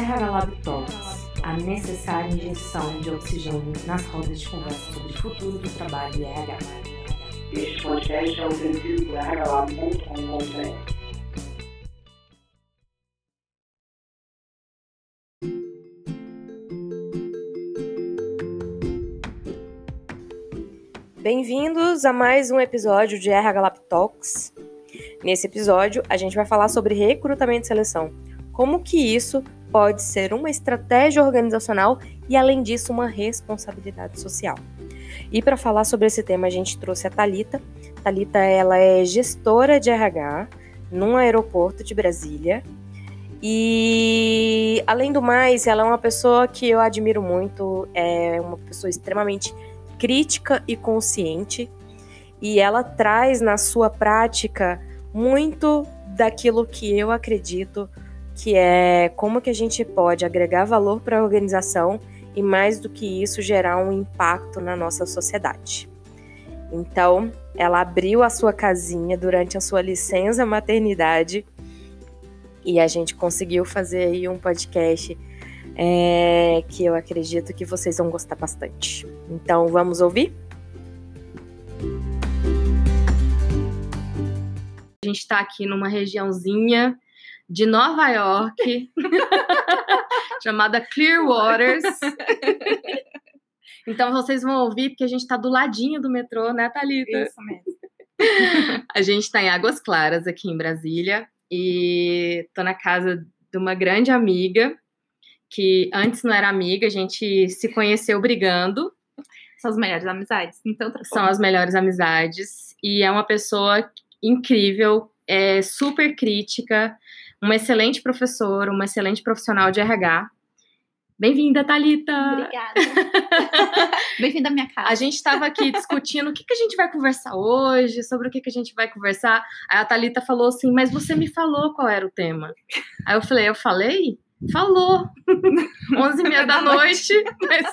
RH Lab Talks, a necessária injeção de oxigênio nas rodas de conversa sobre o futuro do trabalho e RH. Este podcast é oferecido por rhlab.com.br. Bem-vindos a mais um episódio de RH Lab Talks. Nesse episódio, a gente vai falar sobre recrutamento e seleção. Como que isso pode ser uma estratégia organizacional e, além disso, uma responsabilidade social. E para falar sobre esse tema, a gente trouxe a Talita. Talita, ela é gestora de RH num aeroporto de Brasília. E, além do mais, ela é uma pessoa que eu admiro muito, é uma pessoa extremamente crítica e consciente, e ela traz na sua prática muito daquilo que eu acredito que é como que a gente pode agregar valor para a organização e mais do que isso gerar um impacto na nossa sociedade. Então, ela abriu a sua casinha durante a sua licença maternidade e a gente conseguiu fazer aí um podcast é, que eu acredito que vocês vão gostar bastante. Então, vamos ouvir? A gente está aqui numa regiãozinha de Nova York, chamada Clearwaters. Então vocês vão ouvir, porque a gente está do ladinho do metrô, né, Thalita? Isso mesmo. a gente está em Águas Claras, aqui em Brasília, e tô na casa de uma grande amiga, que antes não era amiga, a gente se conheceu brigando. São as melhores amizades, então São as melhores amizades. E é uma pessoa incrível, é super crítica, uma excelente professora, uma excelente profissional de RH. Bem-vinda, Thalita! Obrigada! Bem-vinda à minha casa. A gente estava aqui discutindo o que, que a gente vai conversar hoje, sobre o que, que a gente vai conversar. Aí a Thalita falou assim, mas você me falou qual era o tema. Aí eu falei, eu falei? falou. 11 e meia da noite, mas,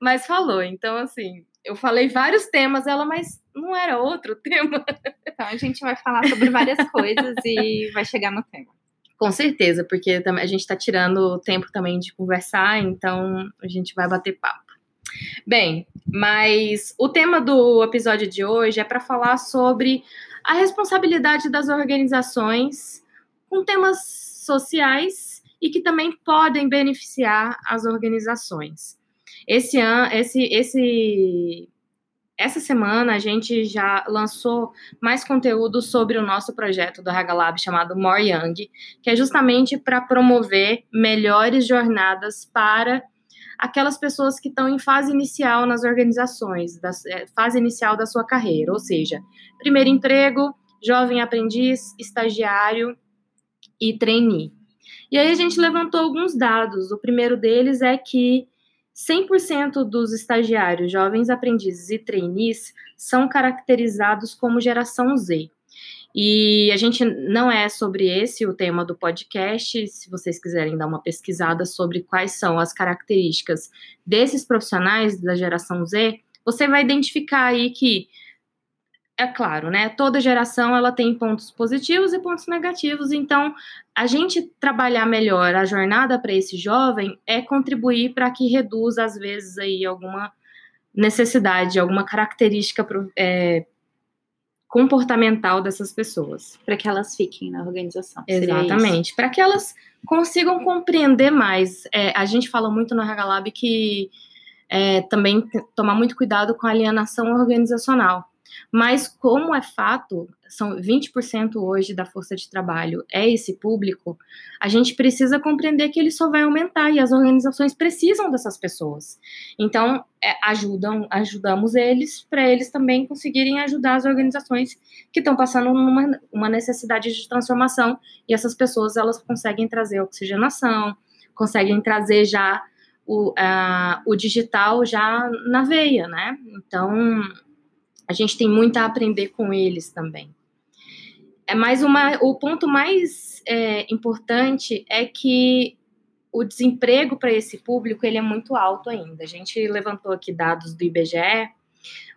mas falou. Então, assim, eu falei vários temas, ela, mas não era outro tema. Então, a gente vai falar sobre várias coisas e vai chegar no tema. Com certeza, porque a gente está tirando o tempo também de conversar, então a gente vai bater papo. Bem, mas o tema do episódio de hoje é para falar sobre a responsabilidade das organizações com temas sociais e que também podem beneficiar as organizações. Esse ano, esse, esse, essa semana a gente já lançou mais conteúdo sobre o nosso projeto do Hagalab chamado More Young, que é justamente para promover melhores jornadas para aquelas pessoas que estão em fase inicial nas organizações, da, é, fase inicial da sua carreira, ou seja, primeiro emprego, jovem aprendiz, estagiário e trainee. E aí a gente levantou alguns dados. O primeiro deles é que 100% dos estagiários, jovens aprendizes e trainees são caracterizados como geração Z. E a gente não é sobre esse o tema do podcast. Se vocês quiserem dar uma pesquisada sobre quais são as características desses profissionais da geração Z, você vai identificar aí que é claro, né? Toda geração ela tem pontos positivos e pontos negativos. Então, a gente trabalhar melhor a jornada para esse jovem é contribuir para que reduza às vezes aí alguma necessidade, alguma característica é, comportamental dessas pessoas, para que elas fiquem na organização. Exatamente, para que elas consigam compreender mais. É, a gente fala muito no Regalab que é, também tomar muito cuidado com a alienação organizacional mas, como é fato, são 20% hoje da força de trabalho é esse público, a gente precisa compreender que ele só vai aumentar e as organizações precisam dessas pessoas. Então, é, ajudam, ajudamos eles para eles também conseguirem ajudar as organizações que estão passando numa uma necessidade de transformação e essas pessoas elas conseguem trazer oxigenação, conseguem trazer já o, uh, o digital já na veia, né? Então, a gente tem muito a aprender com eles também. É mais uma, o ponto mais é, importante é que o desemprego para esse público ele é muito alto ainda. A gente levantou aqui dados do IBGE.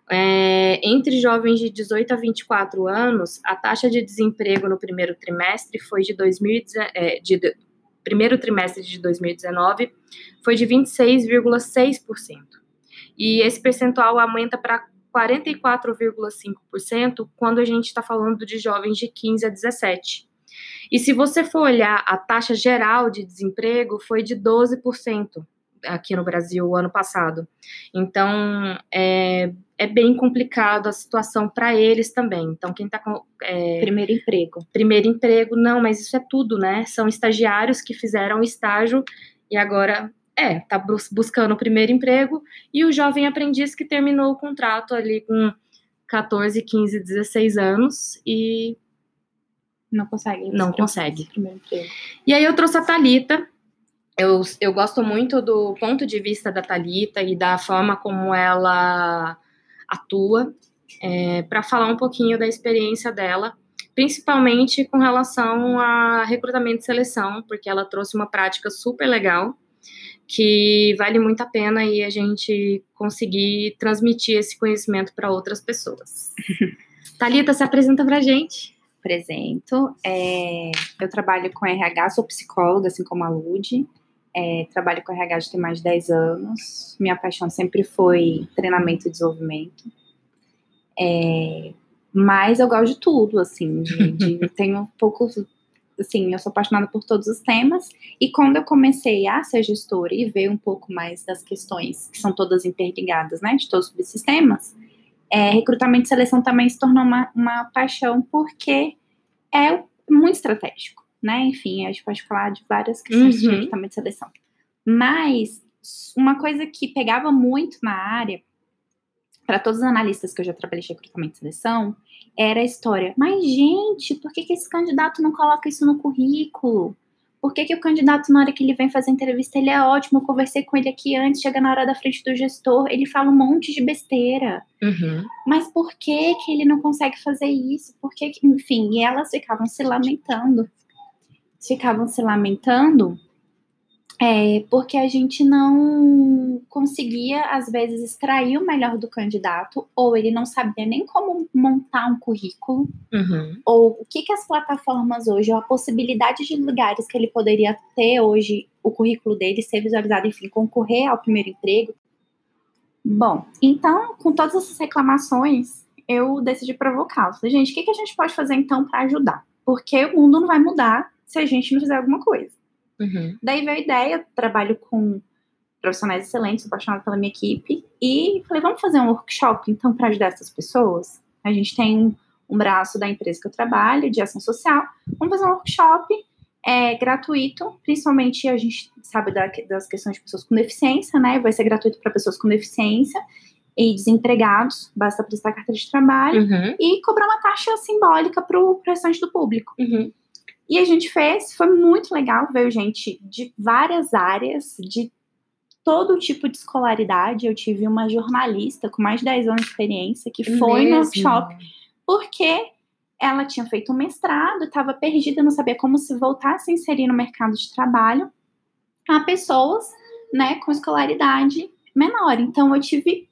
É, entre jovens de 18 a 24 anos, a taxa de desemprego no primeiro trimestre foi de, 2000, é, de primeiro trimestre de 2019 foi de 26,6%. E esse percentual aumenta para 44,5% quando a gente está falando de jovens de 15 a 17. E se você for olhar a taxa geral de desemprego, foi de 12% aqui no Brasil o ano passado. Então, é, é bem complicado a situação para eles também. Então, quem está com. É, primeiro emprego. Primeiro emprego, não, mas isso é tudo, né? São estagiários que fizeram estágio e agora. É, tá buscando o primeiro emprego, e o jovem aprendiz que terminou o contrato ali com 14, 15, 16 anos e não consegue. Não consegue. E aí eu trouxe a Talita. Eu, eu gosto muito do ponto de vista da Talita e da forma como ela atua, é, para falar um pouquinho da experiência dela, principalmente com relação a recrutamento e seleção, porque ela trouxe uma prática super legal que vale muito a pena e a gente conseguir transmitir esse conhecimento para outras pessoas. Talita, se apresenta para a gente apresento. É, eu trabalho com RH, sou psicóloga, assim como a Lud. É, trabalho com RH já tem mais de 10 anos. Minha paixão sempre foi treinamento e desenvolvimento. É, mas eu gosto de tudo, assim. De, de, tenho um pouco. Assim, eu sou apaixonada por todos os temas. E quando eu comecei a ser gestora e ver um pouco mais das questões que são todas interligadas, né, de todos os sistemas, é, recrutamento e seleção também se tornou uma, uma paixão porque é muito estratégico, né? Enfim, a gente pode falar de várias questões uhum. de recrutamento e seleção. Mas uma coisa que pegava muito na área, para todos os analistas que eu já trabalhei de recrutamento e seleção, era a história. Mas, gente, por que, que esse candidato não coloca isso no currículo? Por que, que o candidato, na hora que ele vem fazer entrevista, ele é ótimo? Eu conversei com ele aqui antes, chega na hora da frente do gestor, ele fala um monte de besteira. Uhum. Mas por que, que ele não consegue fazer isso? Por que, enfim, e elas ficavam se lamentando. Ficavam se lamentando é, porque a gente não conseguia, às vezes, extrair o melhor do candidato, ou ele não sabia nem como montar um currículo, uhum. ou o que, que as plataformas hoje, ou a possibilidade de lugares que ele poderia ter hoje, o currículo dele ser visualizado, enfim, concorrer ao primeiro emprego. Bom, então, com todas essas reclamações, eu decidi provocá-los. Gente, o que, que a gente pode fazer então para ajudar? Porque o mundo não vai mudar se a gente não fizer alguma coisa. Uhum. Daí veio a ideia, trabalho com profissionais excelentes, apaixonada pela minha equipe, e falei, vamos fazer um workshop, então, para ajudar essas pessoas? A gente tem um, um, braço da empresa que eu trabalho, de ação social, vamos fazer um workshop é, gratuito, principalmente a gente sabe da, das questões de pessoas com deficiência, né, vai ser gratuito para pessoas com deficiência, e desempregados, basta prestar carteira de trabalho, uhum. e cobrar uma taxa simbólica para o restante do público. Uhum. E a gente fez, foi muito legal, veio gente de várias áreas, de todo tipo de escolaridade. Eu tive uma jornalista com mais de 10 anos de experiência que foi Mesmo? no workshop porque ela tinha feito um mestrado, estava perdida, não sabia como se voltar a se inserir no mercado de trabalho a pessoas, né, com escolaridade menor. Então eu tive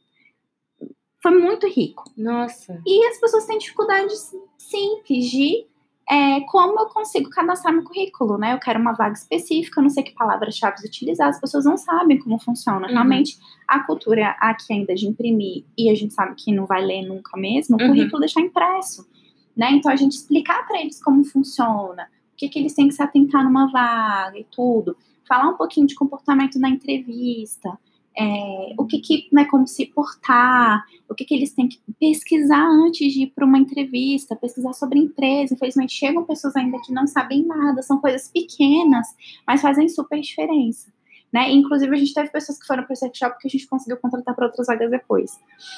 foi muito rico. Nossa. E as pessoas têm dificuldades simples de é, como eu consigo cadastrar meu currículo, né? Eu quero uma vaga específica, eu não sei que palavras-chave utilizar, as pessoas não sabem como funciona. Uhum. Realmente, a cultura aqui ainda de imprimir, e a gente sabe que não vai ler nunca mesmo, o uhum. currículo deixar impresso, né? Então, a gente explicar para eles como funciona, o que, que eles têm que se atentar numa vaga e tudo. Falar um pouquinho de comportamento na entrevista, é, o que, que né, como se portar, o que, que eles têm que pesquisar antes de ir para uma entrevista, pesquisar sobre empresa. Infelizmente, chegam pessoas ainda que não sabem nada, são coisas pequenas, mas fazem super diferença. Né? Inclusive, a gente teve pessoas que foram para o workshop que a gente conseguiu contratar para outras vagas depois.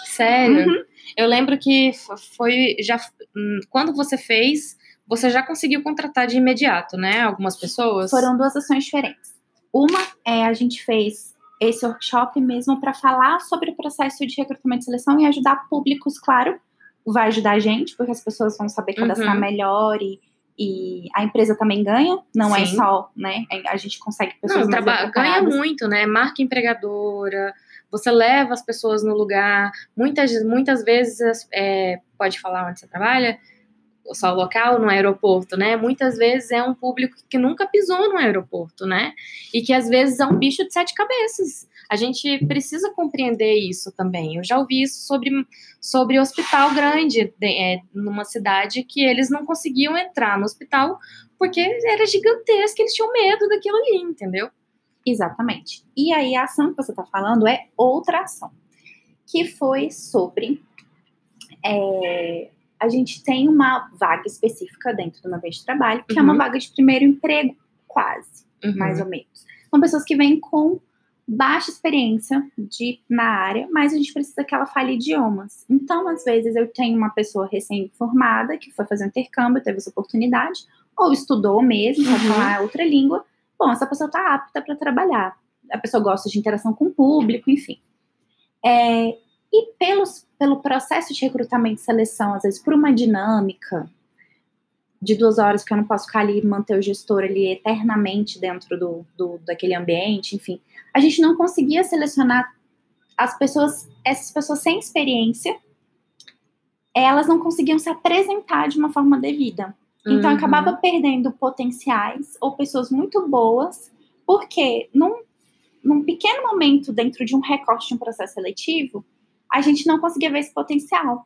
Sério? Uhum. Eu lembro que foi já hum, quando você fez, você já conseguiu contratar de imediato, né? Algumas pessoas. Foram duas ações diferentes. Uma é a gente fez esse workshop mesmo para falar sobre o processo de recrutamento e seleção e ajudar públicos, claro, vai ajudar a gente, porque as pessoas vão saber cadastrar uhum. melhor e, e a empresa também ganha, não é Sim. é só, né? A gente consegue pessoas não, mais ganha muito, né? Marca empregadora, você leva as pessoas no lugar. Muitas, muitas vezes, é, pode falar onde você trabalha, só local no aeroporto, né? Muitas vezes é um público que nunca pisou no aeroporto, né? E que às vezes é um bicho de sete cabeças. A gente precisa compreender isso também. Eu já ouvi isso sobre, sobre hospital grande, de, é, numa cidade que eles não conseguiam entrar no hospital porque era gigantesco, eles tinham medo daquilo ali, entendeu? Exatamente. E aí a ação que você está falando é outra ação, que foi sobre é, a gente tem uma vaga específica dentro do meu ambiente de trabalho, que uhum. é uma uhum. vaga de primeiro emprego, quase, uhum. mais ou menos. São pessoas que vêm com baixa experiência de, na área, mas a gente precisa que ela fale idiomas. Então, às vezes, eu tenho uma pessoa recém-formada que foi fazer um intercâmbio, teve essa oportunidade, ou estudou mesmo, uhum. falar outra língua. Bom, essa pessoa está apta para trabalhar. A pessoa gosta de interação com o público, enfim. É, e pelos, pelo processo de recrutamento e seleção, às vezes por uma dinâmica de duas horas, porque eu não posso ficar ali e manter o gestor ali eternamente dentro do, do, daquele ambiente, enfim. A gente não conseguia selecionar as pessoas, essas pessoas sem experiência, elas não conseguiam se apresentar de uma forma devida. Então uhum. acabava perdendo potenciais ou pessoas muito boas, porque num, num pequeno momento dentro de um recorte de um processo seletivo, a gente não conseguia ver esse potencial.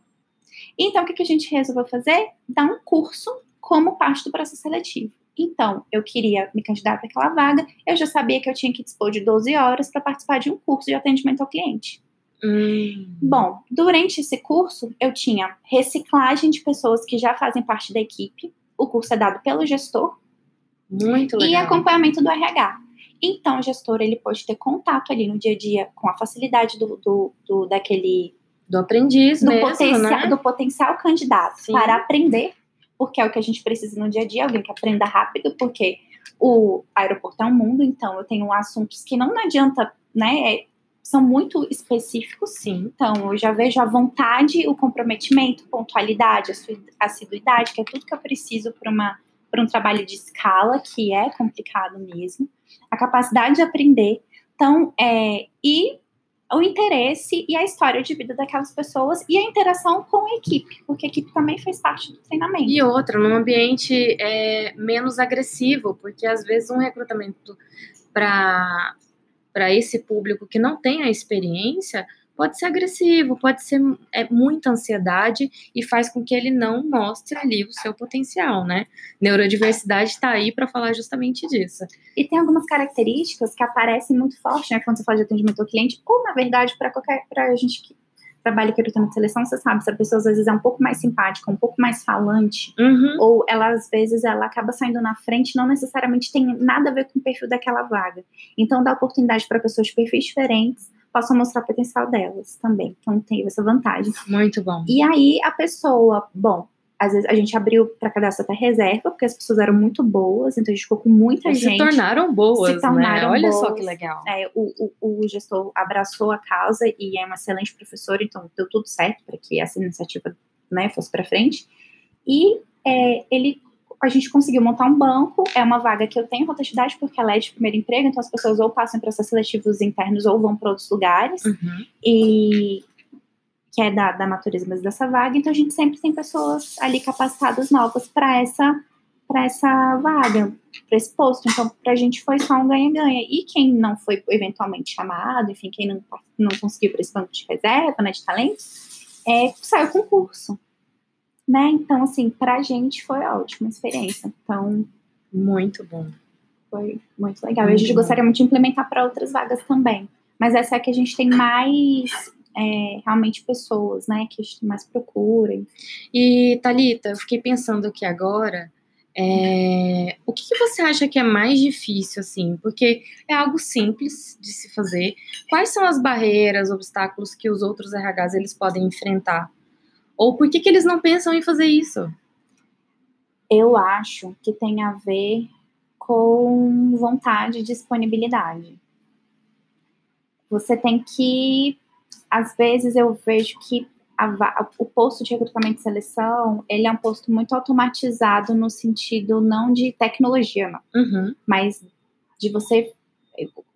Então, o que, que a gente resolveu fazer? Dar um curso como parte do processo seletivo. Então, eu queria me candidatar para aquela vaga, eu já sabia que eu tinha que dispor de 12 horas para participar de um curso de atendimento ao cliente. Hum. Bom, durante esse curso, eu tinha reciclagem de pessoas que já fazem parte da equipe. O curso é dado pelo gestor. Muito legal. E acompanhamento do RH. Então, o gestor ele pode ter contato ali no dia a dia com a facilidade do, do, do daquele do aprendiz do mesmo, potencial, né? do potencial candidato Sim. para aprender, porque é o que a gente precisa no dia a dia, alguém que aprenda rápido, porque o aeroporto é um mundo, então eu tenho assuntos que não adianta, né? É, são muito específicos, sim. Então, eu já vejo a vontade, o comprometimento, pontualidade, a assiduidade, que é tudo que eu preciso para um trabalho de escala, que é complicado mesmo, a capacidade de aprender, então, é, e o interesse e a história de vida daquelas pessoas e a interação com a equipe, porque a equipe também faz parte do treinamento. E outra, num ambiente é, menos agressivo, porque às vezes um recrutamento para esse público que não tem a experiência pode ser agressivo, pode ser é, muita ansiedade e faz com que ele não mostre ali o seu potencial, né? Neurodiversidade está aí para falar justamente disso. E tem algumas características que aparecem muito forte, né, quando você fala de atendimento ao cliente, ou na verdade para qualquer para a gente que trabalha com recrutamento de seleção, você sabe, se a pessoa às vezes é um pouco mais simpática, um pouco mais falante, uhum. ou ela às vezes ela acaba saindo na frente, não necessariamente tem nada a ver com o perfil daquela vaga. Então dá oportunidade para pessoas de perfis diferentes possam mostrar o potencial delas também. Então tem essa vantagem. Muito bom. E aí a pessoa, bom, às vezes a gente abriu para cadastro até reserva, porque as pessoas eram muito boas, então a gente ficou com muita e gente. Se tornaram boas, se tornaram né? Olha boas. só que legal. É, o, o, o, gestor abraçou a causa e é um excelente professor, então deu tudo certo para que essa iniciativa né, fosse para frente. E é, ele a gente conseguiu montar um banco, é uma vaga que eu tenho rotatividade porque ela é de primeiro emprego, então as pessoas ou passam em processos seletivos internos ou vão para outros lugares, uhum. e que é da, da natureza mesmo dessa vaga, então a gente sempre tem pessoas ali capacitadas novas para essa para essa vaga, para esse posto. Então, para a gente foi só um ganha-ganha. E quem não foi eventualmente chamado, enfim, quem não, não conseguiu para esse banco de reserva, né, de talentos, é, saiu concurso né? Então, assim, pra gente foi ótima experiência. Então, muito bom. Foi muito legal. Muito e a gente bom. gostaria muito de implementar para outras vagas também. Mas essa é que a gente tem mais é, realmente pessoas, né? Que a gente mais procura. E, Thalita, eu fiquei pensando aqui agora. É, o que, que, você acha que é mais difícil, assim? Porque é algo simples de se fazer. Quais são as barreiras, obstáculos que os outros RHs eles podem enfrentar ou por que, que eles não pensam em fazer isso? Eu acho que tem a ver com vontade e disponibilidade. Você tem que, às vezes eu vejo que a, o posto de recrutamento e seleção, ele é um posto muito automatizado no sentido não de tecnologia, não, uhum. mas de você,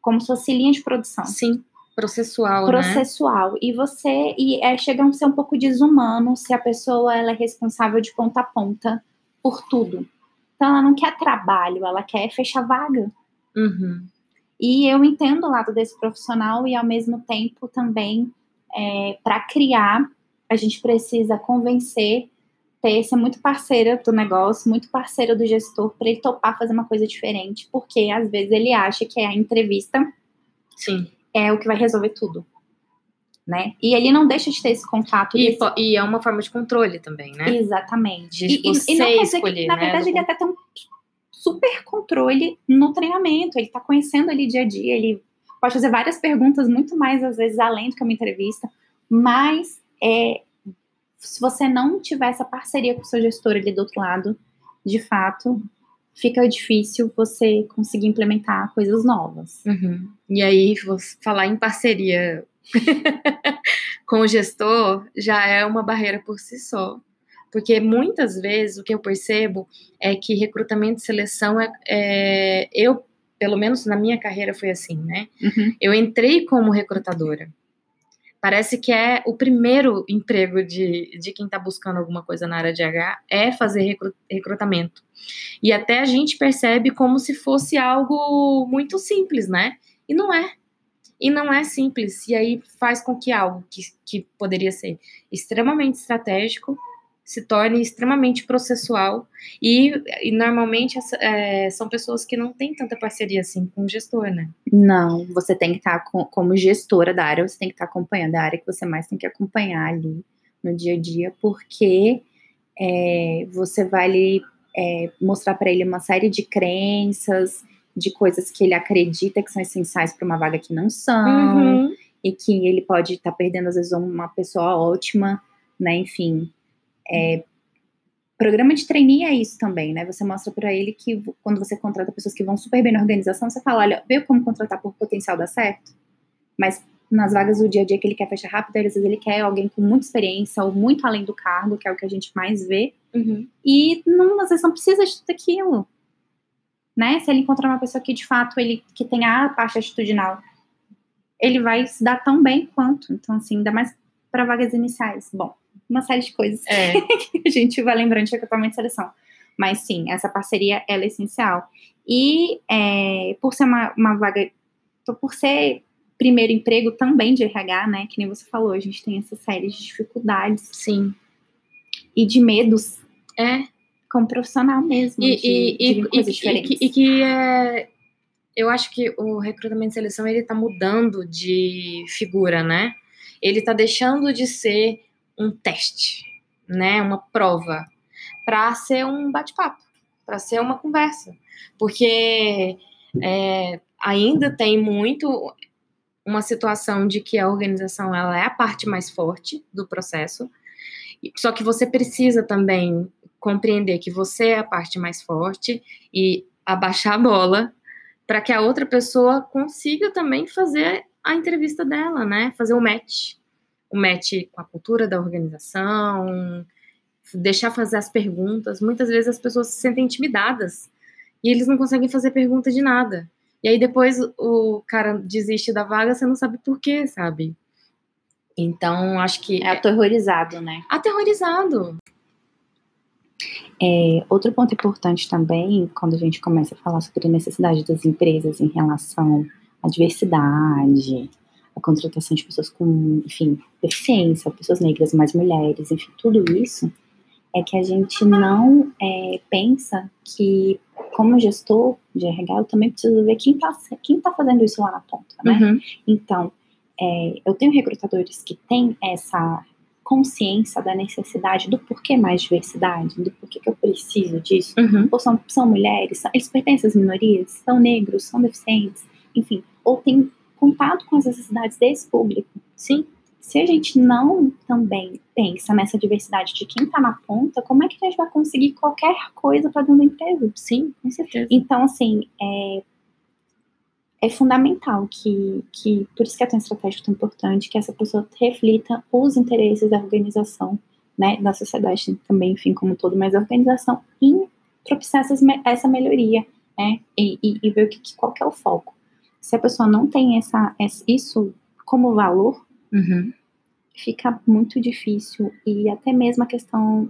como se fosse linha de produção. Sim processual, né? processual. E você e é, chega a ser um pouco desumano se a pessoa ela é responsável de ponta a ponta por tudo. Então ela não quer trabalho, ela quer fechar vaga. Uhum. E eu entendo o lado desse profissional e ao mesmo tempo também é, para criar a gente precisa convencer, ter ser muito parceira do negócio, muito parceira do gestor para ele topar fazer uma coisa diferente, porque às vezes ele acha que a entrevista Sim. É o que vai resolver tudo. Né? E ele não deixa de ter esse contato. E, desse- e é uma forma de controle também, né? Exatamente. De E, e- você e não quer dizer escolher, que, na né, verdade, ele até tem um super controle no treinamento. Ele tá conhecendo ali dia a dia, ele pode fazer várias perguntas, muito mais, às vezes, além do que uma entrevista. Mas é, se você não tiver essa parceria com o seu gestor ali do outro lado, de fato, fica difícil você conseguir implementar coisas novas. Uhum. E aí, falar em parceria com o gestor já é uma barreira por si só. Porque muitas vezes o que eu percebo é que recrutamento e seleção é, é- eu, pelo menos na minha carreira foi assim, né? Eu entrei como recrutadora. Parece que é o primeiro emprego de, de quem está buscando alguma coisa na área de RH é fazer recru- recrutamento. E até a gente percebe como se fosse algo muito simples, né? E não é. E não é simples. E aí faz com que algo que, que poderia ser extremamente estratégico se torne extremamente processual. E, e normalmente é, são pessoas que não têm tanta parceria assim com o gestor, né? Não, você tem que estar como gestora da área, você tem que estar acompanhando a área que você mais tem que acompanhar ali no dia a dia, porque é, você vai ali, é, mostrar para ele uma série de crenças, de coisas que ele acredita que são essenciais para uma vaga que não são, Uhum. e que ele pode estar perdendo, às vezes, uma pessoa ótima, né? Enfim. É, programa de trainee é isso também, né? Você mostra para ele que quando você contrata pessoas que vão super bem na organização, você fala, olha, veio como contratar por potencial dar certo, mas nas vagas do dia a dia que ele quer fechar rápido, às vezes ele quer alguém com muita experiência ou muito além do cargo, que é o que a gente mais vê, Uhum. e não, às vezes não precisa de tudo aquilo. Né? Se ele encontrar uma pessoa que de fato ele que tem a parte atitudinal, ele vai se dar tão bem quanto. Então, assim, ainda mais para vagas iniciais. Bom, uma série de coisas É. que a gente vai lembrando de recrutamento e seleção. Mas sim, essa parceria é essencial. E é, por ser uma, uma vaga, por ser primeiro emprego também de RH, né? Que nem você falou, a gente tem essa série de dificuldades Sim. e de medos É. como profissional mesmo. E, de, e, de e, coisas diferentes. e que, e que é. Eu acho que o recrutamento e seleção ele tá mudando de figura, né? Ele tá deixando de ser um teste, né? Uma prova, para ser um bate-papo, para ser uma conversa. Porque é, ainda tem muito uma situação de que a organização ela é a parte mais forte do processo. Só que você precisa também compreender que você é a parte mais forte e abaixar a bola para que a outra pessoa consiga também fazer a entrevista dela, né? Fazer o match. O match com a cultura da organização, deixar fazer as perguntas. Muitas vezes as pessoas se sentem intimidadas e eles não conseguem fazer pergunta de nada. E aí depois o cara desiste da vaga, você não sabe por quê, sabe? Então, acho que É aterrorizado, né? aterrorizado. É, outro ponto importante também, quando a gente começa a falar sobre a necessidade das empresas em relação à diversidade, a contratação de pessoas com, enfim, deficiência, pessoas negras, mais mulheres, enfim, tudo isso, é que a gente não é, pensa que, como gestor de RH, eu também preciso ver quem está quem tá fazendo isso lá na ponta, né? Uhum. Então, é, eu tenho recrutadores que têm essa consciência da necessidade do porquê mais diversidade, do porquê que eu preciso disso. Uhum. Ou são, são mulheres, são- eles pertencem às minorias, são negros, são deficientes, enfim, ou têm contato com as necessidades desse público. Sim. Se a gente não também pensa nessa diversidade de quem está na ponta, como é que a gente vai conseguir qualquer coisa para dentro da empresa? Sim, com certeza. Então, assim, é, é fundamental que, que, por isso que é tão estratégico, tão importante, que essa pessoa reflita os interesses da organização, né, da sociedade também, enfim, como um todo, mas da organização, em propiciar essas, essa melhoria, né, e, e, e ver o que, que- qual que é o foco. Se a pessoa não tem essa, isso como valor, Uhum. fica muito difícil. E até mesmo a questão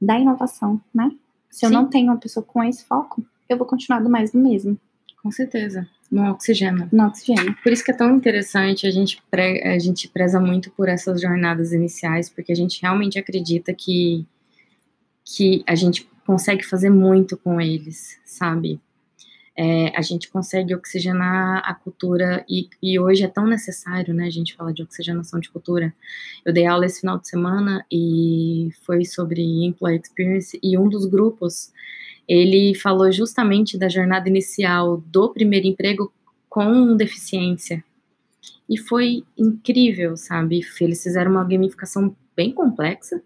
da inovação, né? Se eu Sim. não tenho uma pessoa com esse foco, eu vou continuar do mais do mesmo, Com certeza. No oxigênio. no oxigênio. Por isso que é tão interessante, a gente, pre- a gente preza muito por essas jornadas iniciais, porque a gente realmente acredita que, que a gente consegue fazer muito com eles, sabe? É, a gente consegue oxigenar a cultura, e, e hoje é tão necessário, né, a gente falar de oxigenação de cultura. Eu dei aula esse final de semana e foi sobre Employee Experience, e um dos grupos, ele falou justamente da jornada inicial do primeiro emprego com deficiência. E foi incrível, sabe? Eles fizeram uma gamificação bem complexa.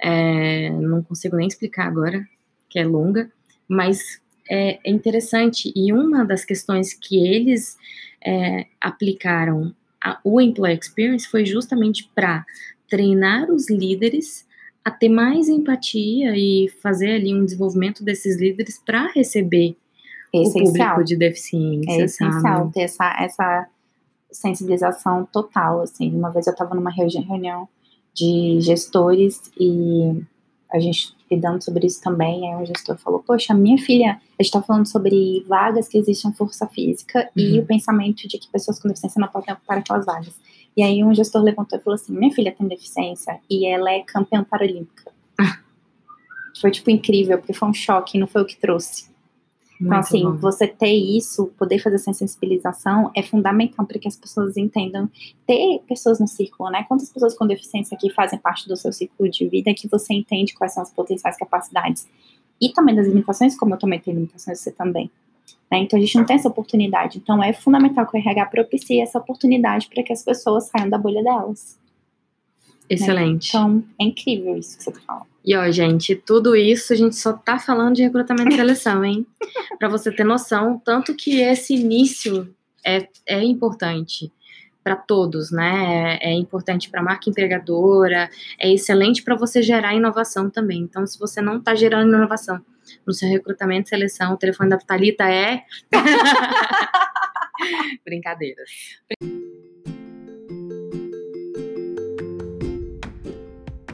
É, não consigo nem explicar agora, que é longa, mas é, é interessante. E uma das questões que eles é, aplicaram a, o Employee Experience foi justamente para treinar os líderes a ter mais empatia e fazer ali um desenvolvimento desses líderes para receber É o público de deficiência, É essencial sabe? ter essa, essa sensibilização total, assim. Uma vez eu estava numa reuni- reunião de gestores e a gente lidando sobre isso também, aí o gestor falou, poxa, minha filha, a gente tá falando sobre vagas que existem força física e Uhum. o pensamento de que pessoas com deficiência não podem ocupar aquelas vagas. E aí um gestor levantou e falou assim, minha filha tem deficiência e ela é campeã paralímpica. Foi, tipo, incrível, porque foi um choque, não foi o que trouxe. Então, Muito assim, bom. você ter isso, poder fazer essa sensibilização é fundamental para que as pessoas entendam. Ter pessoas no círculo, né? Quantas pessoas com deficiência aqui fazem parte do seu ciclo de vida que você entende quais são as potenciais capacidades e também das limitações, como eu também tenho limitações, você também. né? Então, a gente não tem essa oportunidade. Então, é fundamental que o RH propicie essa oportunidade para que as pessoas saiam da bolha delas. Excelente. Então, é incrível isso que você falando. E ó, gente, tudo isso a gente só tá falando de recrutamento e seleção, hein? Pra você ter noção, tanto que esse início é, é importante para todos, né? É, é importante para a marca empregadora, é excelente para você gerar inovação também. Então, se você não tá gerando inovação no seu recrutamento e seleção, o telefone da Thalita é brincadeiras.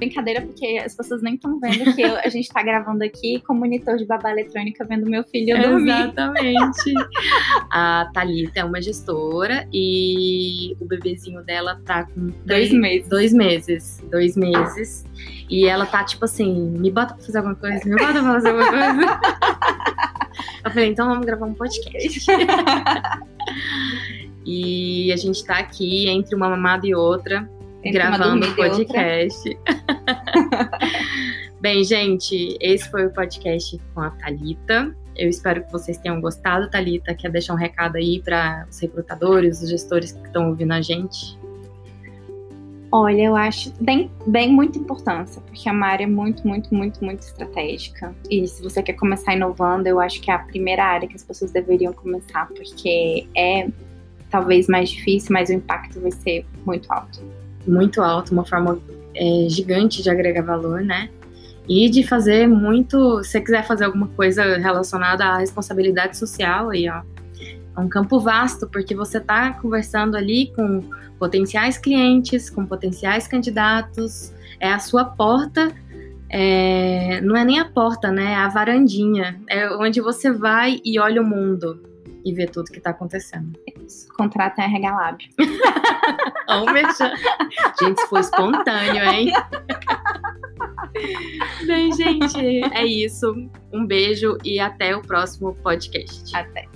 Brincadeira, porque as pessoas nem estão vendo que eu- a gente tá gravando aqui com monitor de babá eletrônica vendo meu filho dormir. Exatamente. a Thalita é uma gestora e o bebezinho dela tá com Dois três- meses. Dois meses. Dois meses. E ela tá tipo assim: me bota pra fazer alguma coisa, me bota pra fazer alguma coisa. Eu falei: então vamos gravar um podcast. e a gente tá aqui entre uma mamada e outra Gravando outra. podcast. Bem, gente, esse foi o podcast com a Thalita. Eu espero que vocês tenham gostado, Thalita. Quer deixar um recado aí para os recrutadores, os gestores que estão ouvindo a gente? Olha, eu acho bem, bem muita importância, porque é uma área muito, muito, muito, muito estratégica. E se você quer começar inovando, eu acho que é a primeira área que as pessoas deveriam começar, porque é talvez mais difícil, mas o impacto vai ser muito alto. Muito alto, uma forma é, gigante de agregar valor, né? E de fazer muito. Se você quiser fazer alguma coisa relacionada à responsabilidade social, aí, ó. É um campo vasto, porque você está conversando ali com potenciais clientes, com potenciais candidatos. É a sua porta. é, não é nem a porta, né? É a varandinha. É onde você vai e olha o mundo e vê tudo que está acontecendo. Contrata a RH Lab. Ó, o merchan. Gente, isso foi espontâneo, hein? Bem, gente, é isso. Um beijo e até o próximo podcast. Até.